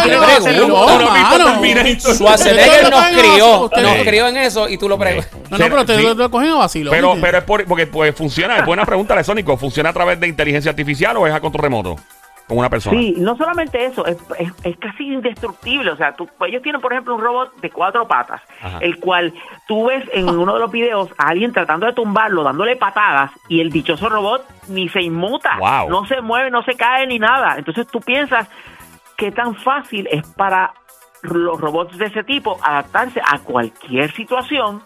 Schwarzenegger nos crió, nos crió en eso y tú lo preguntas. No, no, pero te Sí. lo cogen a vacilón. Pero, es por- porque pues, funciona, es buena pregunta de Sónico. ¿Funciona a través de inteligencia artificial o es a control remoto? Con una persona. Sí, no solamente eso, es, es- es casi indestructible. O sea, tú- pues ellos tienen, por ejemplo, un robot de cuatro patas, Ajá. el cual tú ves en uno de los videos a alguien tratando de tumbarlo, dándole patadas, y el dichoso robot ni se inmuta, Wow. no se mueve, no se cae ni nada. Entonces tú piensas qué tan fácil es para los robots de ese tipo adaptarse a cualquier situación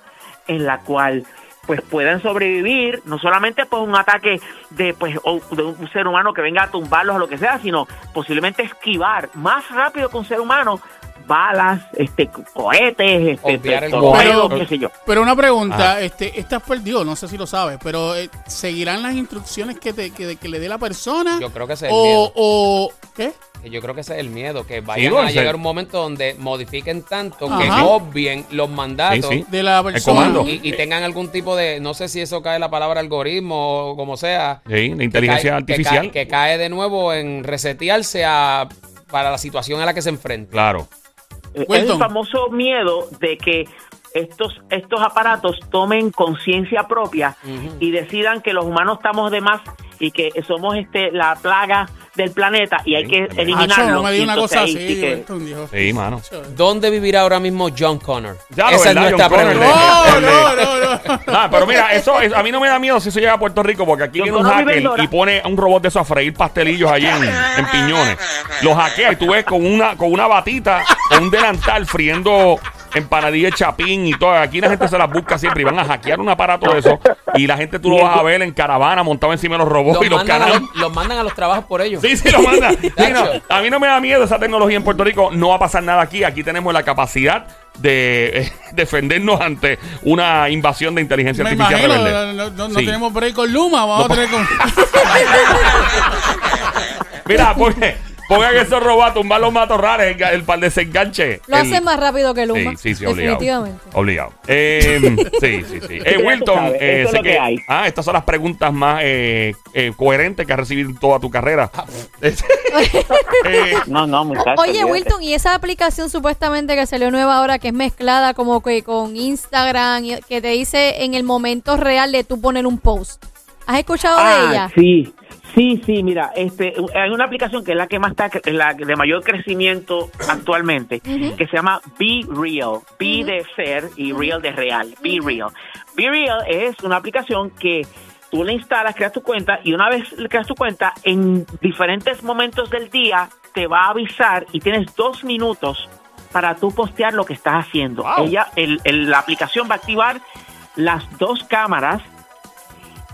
en la cual pues puedan sobrevivir, no solamente pues un ataque de pues o de un ser humano que venga a tumbarlos o lo que sea, sino posiblemente esquivar más rápido que un ser humano balas, este cohetes, este torpedos, Pero- qué sé yo. Pero una pregunta, Ajá. este, estas perdió, no sé si lo sabes, pero eh, ¿seguirán las instrucciones que, te, que, que le dé la persona? Yo creo que el o, o ¿qué? Que yo creo que ese es el miedo, que vayan a llegar un momento donde modifiquen tanto que Ajá. obvien los mandatos. Sí, sí. De la El persona. comando. Y, y tengan algún tipo de, no sé si eso cae en la palabra algoritmo o como sea. Sí, de que inteligencia cae- que artificial. cae- Que cae, de nuevo en resetearse a, para la situación a la que se enfrenta. Claro. Es el famoso miedo de que estos, estos aparatos tomen conciencia propia y decidan que los humanos estamos de más y que somos este la plaga del planeta y hay que eliminarlo. no me Y diga una entonces cosa ahí así, sí que- Wilton, dijo. Sí, mano. ¿Dónde vivirá ahora mismo John Connor? Ya, lo Esa es verdad, nuestra John Connor, pregunta. el de- No, no, no, no. Ah, pero mira, eso es- a mí no me da miedo si eso llega a Puerto Rico, porque aquí viene un hacker y pone un robot de esos a freír pastelillos allí en, en piñones. Los hackea y tú ves con una, con una batita, con un delantal friendo empanadillas de chapín y todo. Aquí la gente se las busca siempre y van a hackear un aparato de eso. Y la gente tú lo vas a ver en caravana montado encima de los robots Los y los mandan, canales. los, los mandan a los trabajos por ellos. Sí, sí, lo manda. Sí, no, Tacho. a mí no me da miedo esa tecnología en Puerto Rico. No va a pasar nada aquí. Aquí tenemos la capacidad de eh, defendernos ante una invasión de inteligencia Me artificial imagino, rebelde. no, no- no Sí. tenemos break con Luma, vamos No, a tener con... Mira, porque pongan esos robots a tumbar los matorrales, el, el par de desenganche. Lo El- hacen más rápido que Luma. Sí, sí, sí, obligado. Definitivamente. Obligado. Eh, sí, sí, sí. Eh, Wilton, eh, es sé que hay. Ah, estas son las preguntas más eh, eh, coherentes que has recibido en toda tu carrera. Eh, No, no, muchachos. Oye, olvídate. Wilton, y esa aplicación supuestamente que salió nueva ahora, que es mezclada como que con Instagram, y que te dice en el momento real de tú poner un post. ¿Has escuchado de Ah, ella? sí. Sí, sí, mira, este, hay una aplicación que es la que más está, es la de mayor crecimiento actualmente, que se llama Be Real. Be de ser y Real de real. Be Real. Be Real es una aplicación que tú la instalas, creas tu cuenta y una vez creas tu cuenta, en diferentes momentos del día te va a avisar y tienes dos minutos para tú postear lo que estás haciendo. Wow. Ella, el- el- la aplicación va a activar las dos cámaras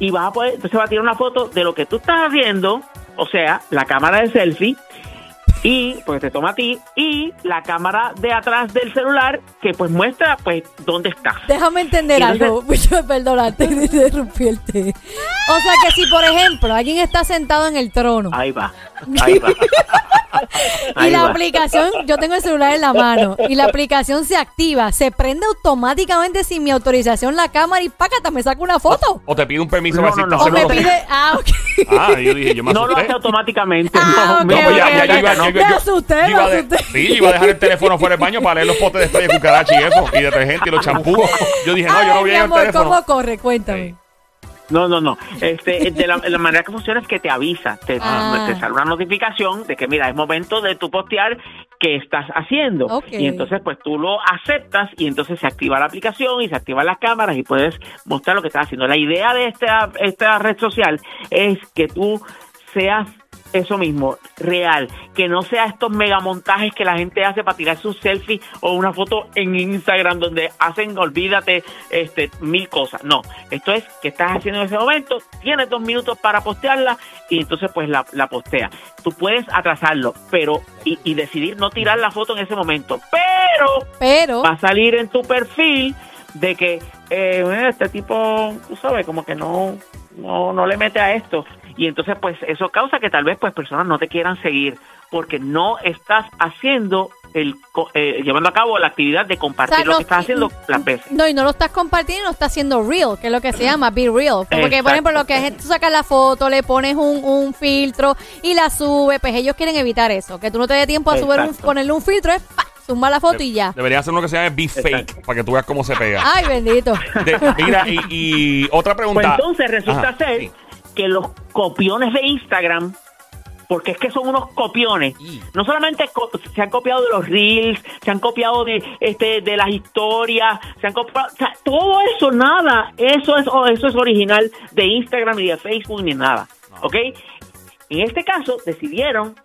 y vas a poder, entonces va a tirar una foto de lo que tú estás haciendo, o sea, la cámara de selfie, y pues te toma a ti, y la cámara de atrás del celular que pues muestra pues dónde estás. Déjame entender entonces- algo. Mucho perdonarte de interrumpirte. O sea que si, por ejemplo, alguien está sentado en el trono Ahí va, ahí va. y Ahí la va. aplicación, yo tengo el celular en la mano y la aplicación se activa, se prende automáticamente sin mi autorización la cámara y pácata, me saca una foto. o te pide un permiso No, para no, decir, no, O "Estás me pide. Ah, ok. Ah, yo dije, yo me No lo asusté. hace automáticamente. Ah, no, ok, No, pues ya, yo iba, yo- yo- Me yo- asusté, yo me de- asusté. sí, yo iba a dejar el teléfono fuera del baño para leer los potes de spray de cucaracha y eso, y detergente y los champús. Yo dije, no, yo no Ay, voy a ir al teléfono. ¿cómo corre? Cuéntame. Sí. No, no, no. Este, de la, la manera que funciona es que te avisa, te, Ah. te sale una notificación de que mira, es momento de tu postear qué estás haciendo. Y entonces pues tú lo aceptas y entonces se activa la aplicación y se activan las cámaras y puedes mostrar lo que estás haciendo. La idea de esta, esta red social es que tú seas eso mismo, real, que no sea estos megamontajes que la gente hace para tirar su selfie o una foto en Instagram donde hacen, olvídate, este, mil cosas. No, esto es que estás haciendo en ese momento, tienes dos minutos para postearla y entonces pues la, la postea. Tú puedes atrasarlo, pero y, y decidir no tirar la foto en ese momento, pero Pero. va a salir en tu perfil de que eh, este tipo, tú sabes, como que no, no, no le mete a esto. Y entonces, pues, eso causa que tal vez, pues, personas no te quieran seguir porque no estás haciendo el, eh, llevando a cabo la actividad de compartir O sea, lo no- que estás haciendo las veces. No, y no lo estás compartiendo, no estás haciendo real, que es lo que se llama be real. Porque, Exacto. por ejemplo, lo que es, tú sacas la foto, le pones un, un filtro y la subes, pues ellos quieren evitar eso, que tú no te dé tiempo a subir un, ponerle un filtro, es pa, zumba la foto y ya. Debería hacer uno que se llame Be Fake, para que tú veas cómo se pega. Ay, bendito. De- mira, y, y otra Pues pregunta. entonces resulta Ajá, ser sí. que los copiones de Instagram, porque es que son unos copiones, no solamente co- se han copiado de los reels, se han copiado de este de las historias, se han copiado, o sea, todo eso nada, eso es oh, eso es original de Instagram ni de Facebook ni nada, ¿ok? En este caso decidieron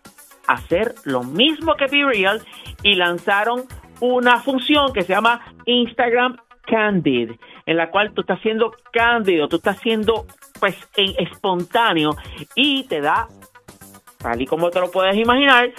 hacer lo mismo que Be Real y lanzaron una función que se llama Instagram Candid, en la cual tú estás siendo cándido, tú estás siendo pues en- espontáneo y te da, tal y como te lo puedes imaginar,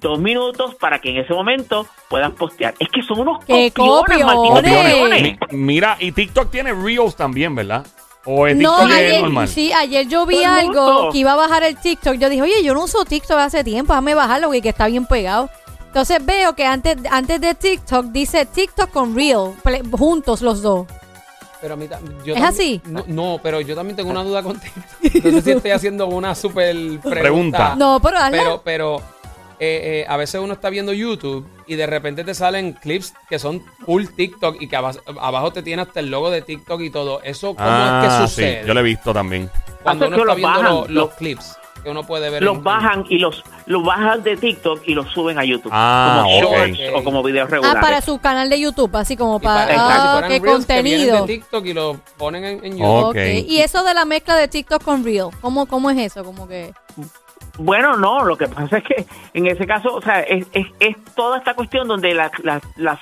dos minutos para que en ese momento puedas postear. Es que son unos ¡Qué copiones, copiones! copiones. Mi- mira, y TikTok tiene Reels también, ¿verdad? ¿O es No, TikTok es ayer, normal? sí, ayer yo vi algo que iba a bajar el TikTok. Yo dije, oye, yo no uso TikTok hace tiempo, déjame bajarlo, güey, que está bien pegado. Entonces veo que antes, antes de TikTok dice TikTok con Real, juntos los dos. Pero a mí yo ¿Es también- así? No, no, pero yo también tengo una duda contigo. No sé si estoy haciendo una super pregunta. Pregunta. No, pero hazla. Pero, pero eh, eh, a veces uno está viendo YouTube y de repente te salen clips que son full TikTok y que abajo, abajo te tiene hasta el logo de TikTok y todo. ¿Eso cómo Ah, es que sí, sucede? yo lo he visto también. Cuando uno está viendo bajan, lo- los los- clips que uno puede ver. Los bajan y los, los bajan de TikTok y los suben a YouTube. Ah, como shorts o como videos Ah, regulares. para su canal de YouTube, así como para... Ah, fueran qué reels que contenido. de TikTok y lo ponen en, en YouTube. Oh. Ok. Ok. Y eso de la mezcla de TikTok con Real, ¿cómo, cómo es eso? Como que... Bueno, no, lo que pasa es que en ese caso, o sea, es, es, es toda esta cuestión donde las, las, las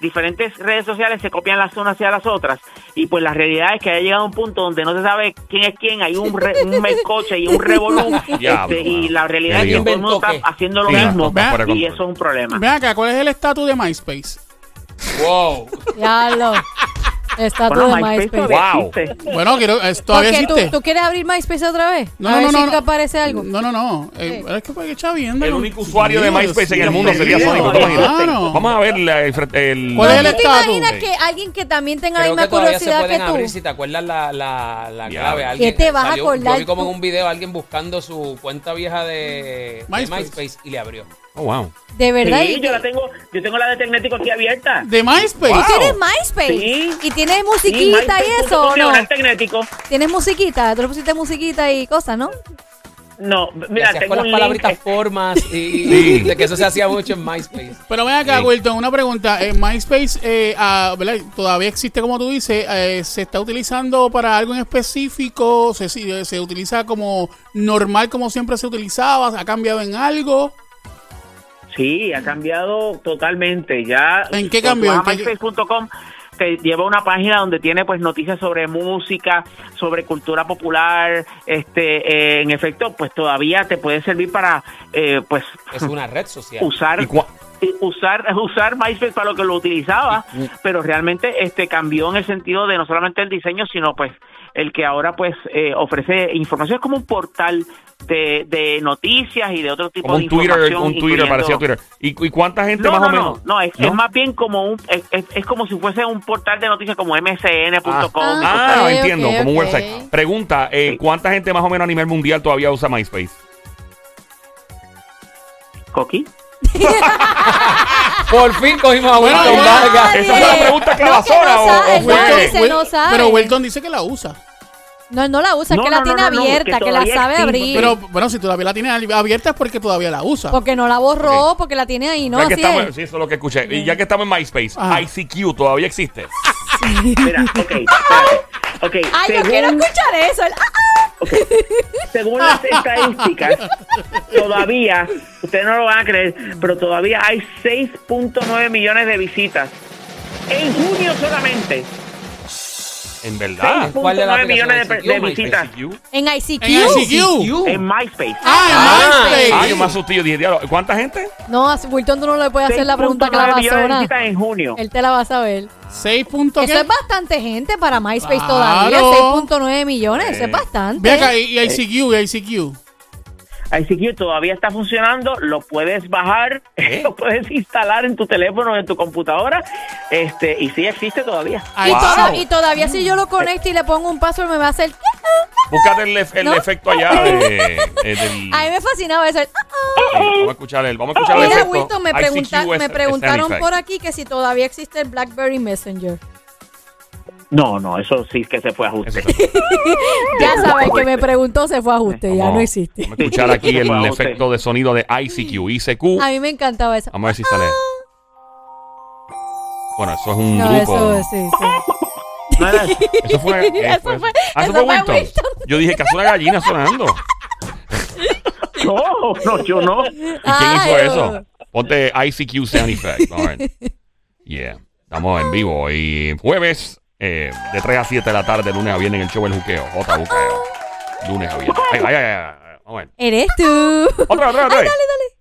diferentes redes sociales se copian las unas hacia las otras y pues la realidad es que ha llegado a un punto donde no se sabe quién es quién, hay un, re- un melcoche y un revolú este, y la realidad es que todo el mundo está haciendo lo Sí, mismo y eso es un problema. Ven acá, ¿cuál es el estatus de MySpace? Wow. Diablo. Está Bueno, todo de MySpace Wow. existe. Bueno, quiero, es- todavía Porque tú, existe. tú quieres abrir MySpace otra vez. No, a no, ver no, si no. te aparece algo. No, no, no. Eh, es que porque chavienda. El no- único usuario de Dios MySpace en el mundo sería Sónico. ¿te imaginas? claro. Vamos a ver la- el, el- ¿Cuál es el ¿Tú te estatus? imaginas Sí. que alguien que también tenga la Creo misma que todavía se curiosidad pueden que tú? abrir si te acuerdas la, la, la clave. Alguien, ¿Qué te vas a salió- acordar Yo vi como tú? en un video alguien buscando su cuenta vieja de de MySpace. MySpace, y le abrió. Oh, wow. De verdad. Sí, yo la tengo, yo tengo la de Tecnético aquí abierta. De MySpace. Wow. ¿Tú tienes MySpace? Sí. ¿Y tienes Sí, musiquita y eso no? Tecnético. ¿Tienes musiquita? ¿Tú le pusiste musiquita y cosas, no? No, mira, tengo con las un palabritas link. formas y, y- Sí. de que eso se hacía mucho en MySpace. Pero ven acá, Sí. Wilton, una pregunta. En MySpace, eh, ah, ¿verdad? Todavía existe, como tú dices, eh, ¿se está utilizando para algo en específico? ¿Se, se, se utiliza como normal, como siempre se utilizaba? ¿Ha cambiado en algo? Sí, ha cambiado totalmente. Ya ¿En qué cambió? vas a ¿En qué- MySpace.com te lleva a una página donde tiene pues noticias sobre música, sobre cultura popular. Este, eh, en efecto, pues todavía te puede servir para eh, pues Es una red social. usar ¿Y cua- eh, usar usar MySpace para lo que lo utilizaba, pero realmente este cambió en el sentido de no solamente el diseño, sino pues el que ahora pues eh, ofrece información es como un portal de, de noticias y de otro tipo Como de un Twitter, información. un Twitter, parecía Twitter. ¿Y, y cuánta gente no, más no, o no, menos? no, es, es más bien como un, es, es- es como si fuese un portal de noticias como msn.com. Ah. Ah, entiendo, como un website. Pregunta, eh, Sí. ¿cuánta gente más o menos a nivel mundial todavía usa MySpace? Coqui. Por fin cogimos a Bueno, Wilton bueno, Vargas. esa fue la pregunta clavazona, no, o- que no o sabe, fue- no, dice, Wil- no sabe. Pero Wilton dice que la usa. No, no la usa, es No, que la tiene no, no, no, abierta, que que, la sabe existe, abrir. Pero bueno, si todavía la tiene abierta es porque todavía la usa. porque no la borró, porque la tiene ahí, ¿no? Así estamos, es. sí, eso es lo que escuché. Y ya que estamos en MySpace, Ajá. ICQ todavía existe. Mira, ok, espérate. Ay, yo según- quiero escuchar eso. el- ah, Según las estadísticas, todavía, ustedes no lo van a creer, pero todavía hay 6.9 millones de visitas. En junio solamente. En verdad. ¿Cuál es la 6.9 millones de, de visitas. En ICQ. En ICQ. en MySpace. Ah, en Ah, MySpace. Ah, yo me asusté. Yo dije, diablo, ¿cuánta gente? No, a Wilton tú no le puedes hacer la pregunta 6.9 millones de clavazona. visitas en junio. Él te la va a saber. 6 puntos Eso es bastante gente para MySpace Claro. todavía. 6.9 millones, eso es bastante. Ve acá, y ICQ, y ICQ. ICQ todavía está funcionando, lo puedes bajar, lo puedes instalar en tu teléfono, en tu computadora, este y sí existe todavía. Y, Ay, toda- wow. y todavía si yo lo conecto y le pongo un password me va a hacer... Búscate el, el ¿No? efecto allá de, eh, del... A mí me fascinaba eso. el- Sí, vamos a escuchar el, vamos a escuchar el Mira, efecto. Wilton, me, pregunta- me preguntaron por aquí que si todavía existe el BlackBerry Messenger. No, no, eso sí que se fue a ajuste. Ya sabes, que me preguntó se fue a ajuste, ya no existe. Vamos a escuchar aquí el efecto de sonido de ICQ. ICQ. A mí me encantaba eso. Vamos a ver si sale. Bueno, eso es un No, grupo. eso sí, sí. No Eso fue. eh, Eso fue- Ah, eso. Yo dije que hace una gallina sonando. No, no, yo no. ¿Y quién Ay, hizo eso? Ponte ICQ Sound Effect. Vamos a ver. Yeah. Estamos en vivo hoy jueves eh, de 3 a 7 de la tarde, lunes a viernes en el show El Juqueo. J Juqueo. Lunes a viernes. Ay, ay, ay, ay. Vamos a ver. Eres tú. Otra, otra, otra. Ay, dale, dale.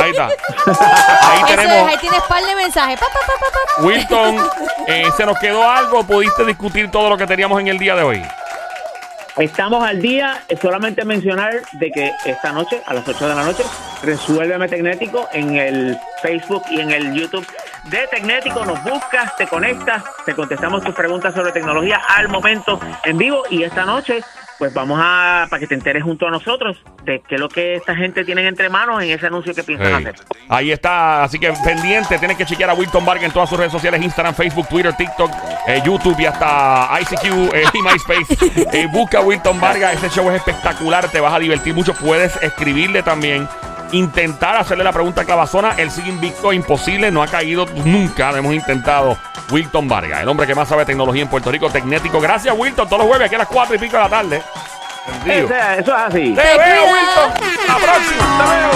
Ahí está. Ahí Eso es, tenemos. ahí tienes par de mensajes. Pa, pa, pa, pa, pa. Wilton, eh, ¿se nos quedó algo? ¿Pudiste discutir todo lo que teníamos en el día de hoy? Estamos al día, es solamente mencionar de que esta noche, a las 8 de la noche, resuélveme Tecnético en el Facebook y en el YouTube de Tecnético. Nos buscas, te conectas, te contestamos tus preguntas sobre tecnología al momento en vivo. Y esta noche, pues vamos a, para que te enteres junto a nosotros de qué es lo que esta gente tiene entre manos en ese anuncio que piensan Hey. hacer. Ahí está, así que pendiente, tienes que chequear a Wilton Vargas en todas sus redes sociales, Instagram, Facebook, Twitter, TikTok, eh, YouTube y hasta ICQ eh, y MySpace. Eh, busca a Wilton Vargas, ese show es espectacular, te vas a divertir mucho, puedes escribirle también, intentar hacerle la pregunta clavazona, él sigue invicto, imposible, no ha caído nunca, lo hemos intentado. Wilton Vargas, el hombre que más sabe tecnología en Puerto Rico, Tecnético. Gracias, Wilton, todos los jueves aquí a las 4 y pico de la tarde. Ese- eso es así. Te veo, Wilton. La próxima.